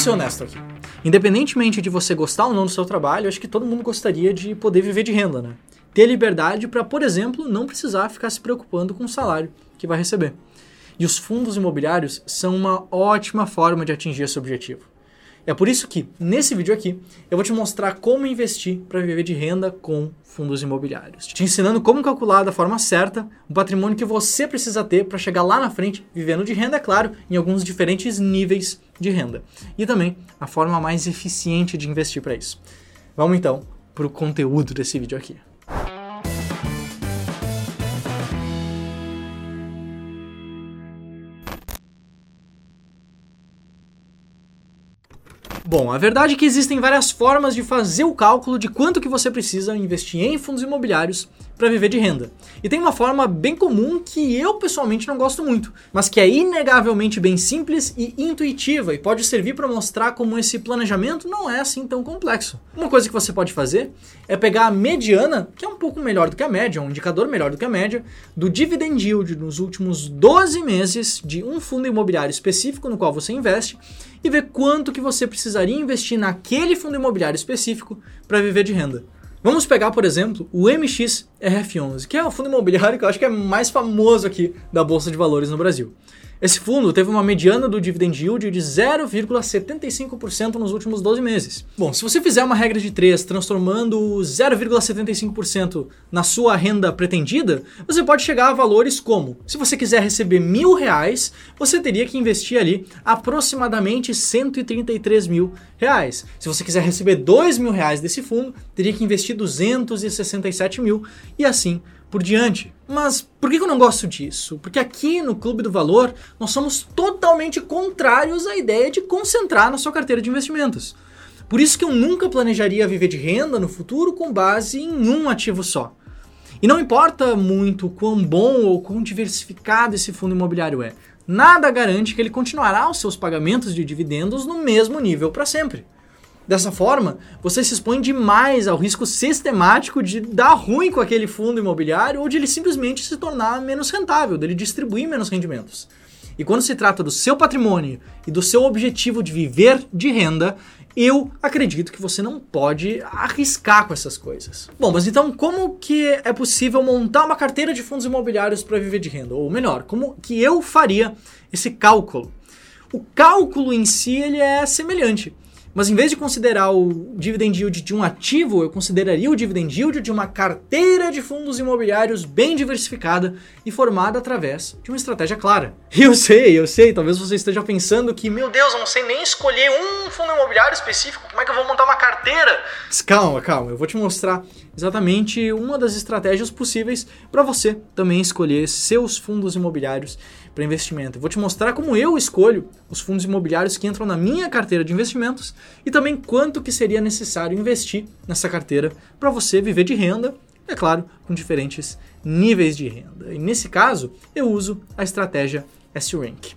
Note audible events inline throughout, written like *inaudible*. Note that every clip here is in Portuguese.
Vamos ser honestos aqui. Independentemente de você gostar ou não do seu trabalho, acho que todo mundo gostaria de poder viver de renda, né? Ter liberdade para, por exemplo, não precisar ficar se preocupando com o salário que vai receber. E os fundos imobiliários são uma ótima forma de atingir esse objetivo. É por isso que, nesse vídeo aqui, eu vou te mostrar como investir para viver de renda com fundos imobiliários. Te ensinando como calcular da forma certa o patrimônio que você precisa ter para chegar lá na frente, vivendo de renda, é claro, em alguns diferentes níveis de renda. E também a forma mais eficiente de investir para isso. Vamos então para o conteúdo desse vídeo aqui. Bom, a verdade é que existem várias formas de fazer o cálculo de quanto que você precisa investir em fundos imobiliários para viver de renda. E tem uma forma bem comum que eu pessoalmente não gosto muito, mas que é inegavelmente bem simples e intuitiva e pode servir para mostrar como esse planejamento não é assim tão complexo. Uma coisa que você pode fazer é pegar a mediana, que é um pouco melhor do que a média, um indicador melhor do que a média, do dividend yield nos últimos 12 meses de um fundo imobiliário específico no qual você investe e ver quanto que você precisaria investir naquele fundo imobiliário específico para viver de renda. Vamos pegar, por exemplo, o MXRF11, que é o fundo imobiliário que eu acho que é mais famoso aqui da Bolsa de Valores no Brasil. Esse fundo teve uma mediana do dividend yield de 0,75% nos últimos 12 meses. Bom, se você fizer uma regra de 3 transformando 0,75% na sua renda pretendida, você pode chegar a valores como, se você quiser receber mil reais, você teria que investir ali aproximadamente 133 mil reais. Se você quiser receber 2 mil reais desse fundo, teria que investir 267 mil e assim por diante. Mas por que eu não gosto disso? Porque aqui no Clube do Valor nós somos totalmente contrários à ideia de concentrar na sua carteira de investimentos. Por isso que eu nunca planejaria viver de renda no futuro com base em um ativo só. E não importa muito quão bom ou quão diversificado esse fundo imobiliário é, nada garante que ele continuará os seus pagamentos de dividendos no mesmo nível para sempre. Dessa forma, você se expõe demais ao risco sistemático de dar ruim com aquele fundo imobiliário ou de ele simplesmente se tornar menos rentável, dele distribuir menos rendimentos. E quando se trata do seu patrimônio e do seu objetivo de viver de renda, eu acredito que você não pode arriscar com essas coisas. Bom, mas então como que é possível montar uma carteira de fundos imobiliários para viver de renda? Ou melhor, como que eu faria esse cálculo? O cálculo em si ele é semelhante. Mas em vez de considerar o dividend yield de um ativo, eu consideraria o dividend yield de uma carteira de fundos imobiliários bem diversificada e formada através de uma estratégia clara. *laughs* Eu sei, eu sei, talvez você esteja pensando que, meu Deus, eu não sei nem escolher um fundo imobiliário específico, como é que eu vou montar uma carteira? Calma, calma, eu vou te mostrar exatamente uma das estratégias possíveis para você também escolher seus fundos imobiliários para investimento. Eu vou te mostrar como eu escolho os fundos imobiliários que entram na minha carteira de investimentos e também quanto que seria necessário investir nessa carteira para você viver de renda, é claro, com diferentes níveis de renda. E nesse caso, eu uso a estratégia S-Rank.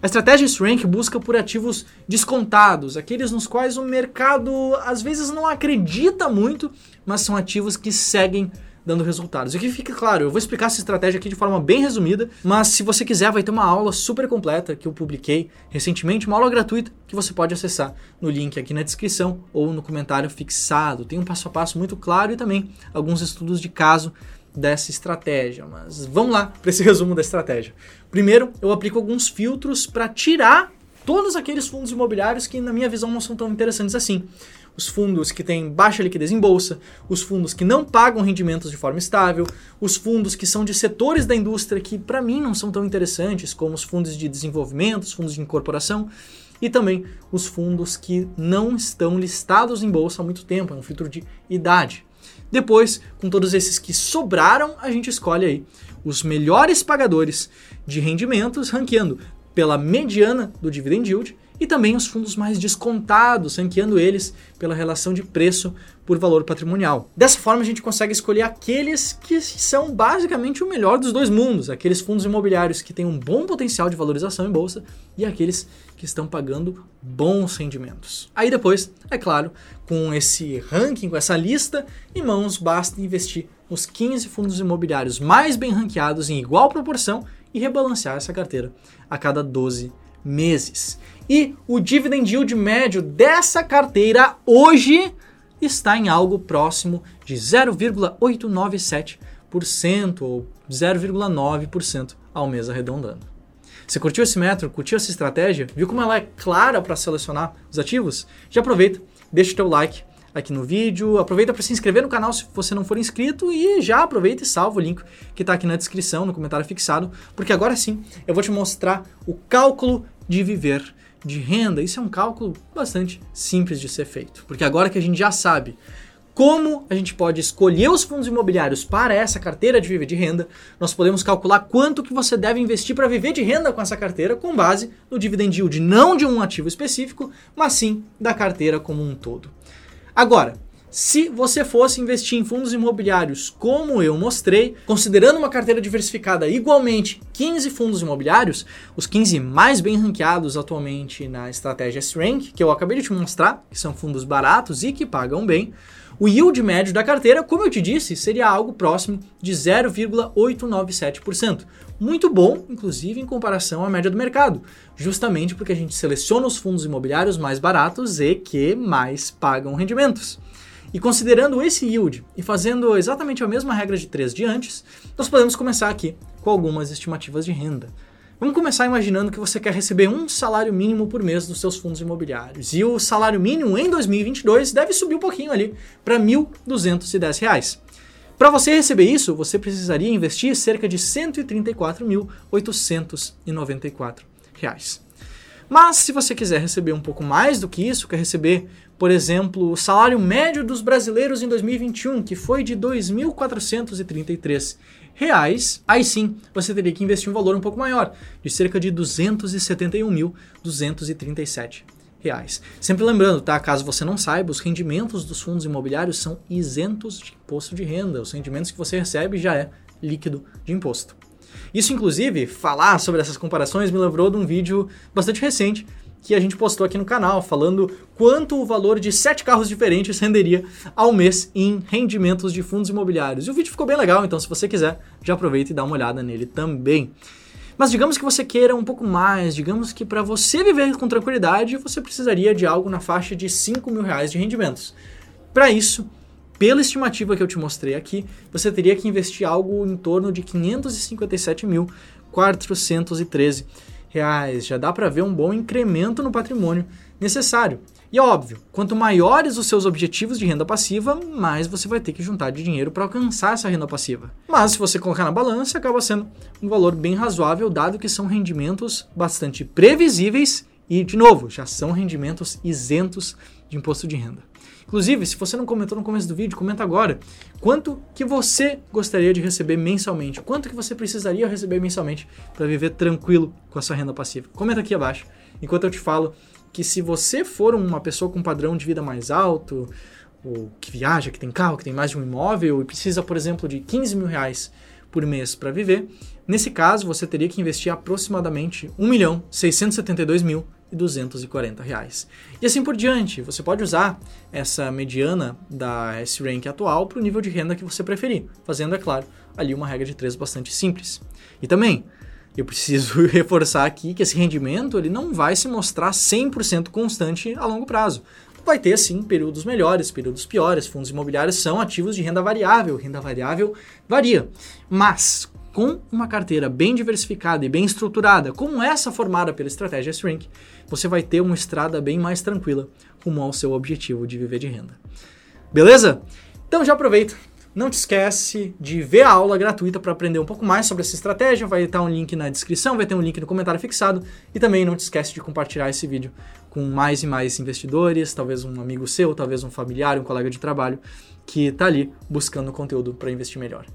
A estratégia S-Rank busca por ativos descontados, aqueles nos quais o mercado às vezes não acredita muito, mas são ativos que seguem dando resultados. E que fica claro, eu vou explicar essa estratégia aqui de forma bem resumida, mas se você quiser, vai ter uma aula super completa que eu publiquei recentemente, uma aula gratuita que você pode acessar no link aqui na descrição ou no comentário fixado. Tem um passo a passo muito claro e também alguns estudos de caso dessa estratégia. Mas vamos lá para esse *laughs* resumo da estratégia. Primeiro, eu aplico alguns filtros para tirar todos aqueles fundos imobiliários que, na minha visão, não são tão interessantes assim os fundos que têm baixa liquidez em bolsa, os fundos que não pagam rendimentos de forma estável, os fundos que são de setores da indústria que para mim não são tão interessantes, como os fundos de desenvolvimento, os fundos de incorporação, e também os fundos que não estão listados em bolsa há muito tempo, é um filtro de idade. Depois, com todos esses que sobraram, a gente escolhe aí os melhores pagadores de rendimentos, ranqueando pela mediana do dividend yield e também os fundos mais descontados, ranqueando eles pela relação de preço por valor patrimonial. Dessa forma, a gente consegue escolher aqueles que são basicamente o melhor dos dois mundos, aqueles fundos imobiliários que têm um bom potencial de valorização em bolsa e aqueles que estão pagando bons rendimentos. Aí depois, é claro, com esse ranking, com essa lista em mãos, basta investir nos 15 fundos imobiliários mais bem ranqueados em igual proporção e rebalancear essa carteira a cada 12 meses. E o dividend yield médio dessa carteira hoje está em algo próximo de 0,897% ou 0,9% ao mês arredondando. Você curtiu esse método? Curtiu essa estratégia? Viu como ela é clara para selecionar os ativos? Já aproveita, deixa o teu like aqui no vídeo, aproveita para se inscrever no canal se você não for inscrito e já aproveita e salva o link que está aqui na descrição, no comentário fixado, porque agora sim eu vou te mostrar o cálculo de viver de renda. Isso é um cálculo bastante simples de ser feito, porque agora que a gente já sabe como a gente pode escolher os fundos imobiliários para essa carteira de viver de renda, nós podemos calcular quanto que você deve investir para viver de renda com essa carteira com base no dividend yield, não de um ativo específico, mas sim da carteira como um todo. Agora, se você fosse investir em fundos imobiliários como eu mostrei, considerando uma carteira diversificada igualmente 15 fundos imobiliários, os 15 mais bem ranqueados atualmente na estratégia S-Rank, que eu acabei de te mostrar, que são fundos baratos e que pagam bem, o yield médio da carteira, como eu te disse, seria algo próximo de 0,897%. Muito bom, inclusive em comparação à média do mercado, justamente porque a gente seleciona os fundos imobiliários mais baratos e que mais pagam rendimentos. E considerando esse yield e fazendo exatamente a mesma regra de 3 de antes, nós podemos começar aqui com algumas estimativas de renda. Vamos começar imaginando que você quer receber um salário mínimo por mês dos seus fundos imobiliários. E o salário mínimo em 2022 deve subir um pouquinho ali para R$ 1.210. Para você receber isso, você precisaria investir cerca de R$ 134.894. Mas se você quiser receber um pouco mais do que isso, quer receber, por exemplo, o salário médio dos brasileiros em 2021, que foi de 2.433 reais, aí sim você teria que investir um valor um pouco maior, de cerca de 271.237 reais. Sempre lembrando, tá? Caso você não saiba, os rendimentos dos fundos imobiliários são isentos de imposto de renda. Os rendimentos que você recebe já é líquido de imposto. Isso, inclusive, falar sobre essas comparações me lembrou de um vídeo bastante recente que a gente postou aqui no canal, falando quanto o valor de sete carros diferentes renderia ao mês em rendimentos de fundos imobiliários. E o vídeo ficou bem legal, então se você quiser, já aproveita e dá uma olhada nele também. Mas digamos que você queira um pouco mais, digamos que para você viver com tranquilidade, você precisaria de algo na faixa de 5 mil reais de rendimentos. Para isso, pela estimativa que eu te mostrei aqui, você teria que investir algo em torno de 557.413 reais. Já dá para ver um bom incremento no patrimônio necessário. E óbvio, quanto maiores os seus objetivos de renda passiva, mais você vai ter que juntar de dinheiro para alcançar essa renda passiva. Mas se você colocar na balança, acaba sendo um valor bem razoável, dado que são rendimentos bastante previsíveis e, de novo, já são rendimentos isentos de imposto de renda. Inclusive, se você não comentou no começo do vídeo, comenta agora. Quanto que você gostaria de receber mensalmente? Quanto que você precisaria receber mensalmente para viver tranquilo com a sua renda passiva? Comenta aqui abaixo. Enquanto eu te falo que se você for uma pessoa com um padrão de vida mais alto, ou que viaja, que tem carro, que tem mais de um imóvel e precisa, por exemplo, de 15 mil reais por mês para viver, nesse caso você teria que investir aproximadamente 1 milhão 672 mil e 240 reais. E assim por diante, você pode usar essa mediana da S-Rank atual para o nível de renda que você preferir, fazendo, é claro, ali uma regra de três bastante simples. E também, eu preciso *laughs* reforçar aqui que esse rendimento ele não vai se mostrar 100% constante a longo prazo. Vai ter sim períodos melhores, períodos piores. Fundos imobiliários são ativos de renda variável, renda variável varia. Mas com uma carteira bem diversificada e bem estruturada, como essa formada pela estratégia Shrink, você vai ter uma estrada bem mais tranquila rumo ao seu objetivo de viver de renda. Beleza? Então já aproveita, não te esquece de ver a aula gratuita para aprender um pouco mais sobre essa estratégia. Vai estar um link na descrição, vai ter um link no comentário fixado. E também não te esquece de compartilhar esse vídeo com mais e mais investidores, talvez um amigo seu, talvez um familiar, um colega de trabalho que está ali buscando conteúdo para investir melhor.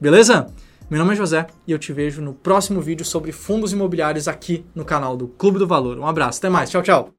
Beleza? Meu nome é José e eu te vejo no próximo vídeo sobre fundos imobiliários aqui no canal do Clube do Valor. Um abraço, até mais, tchau, tchau!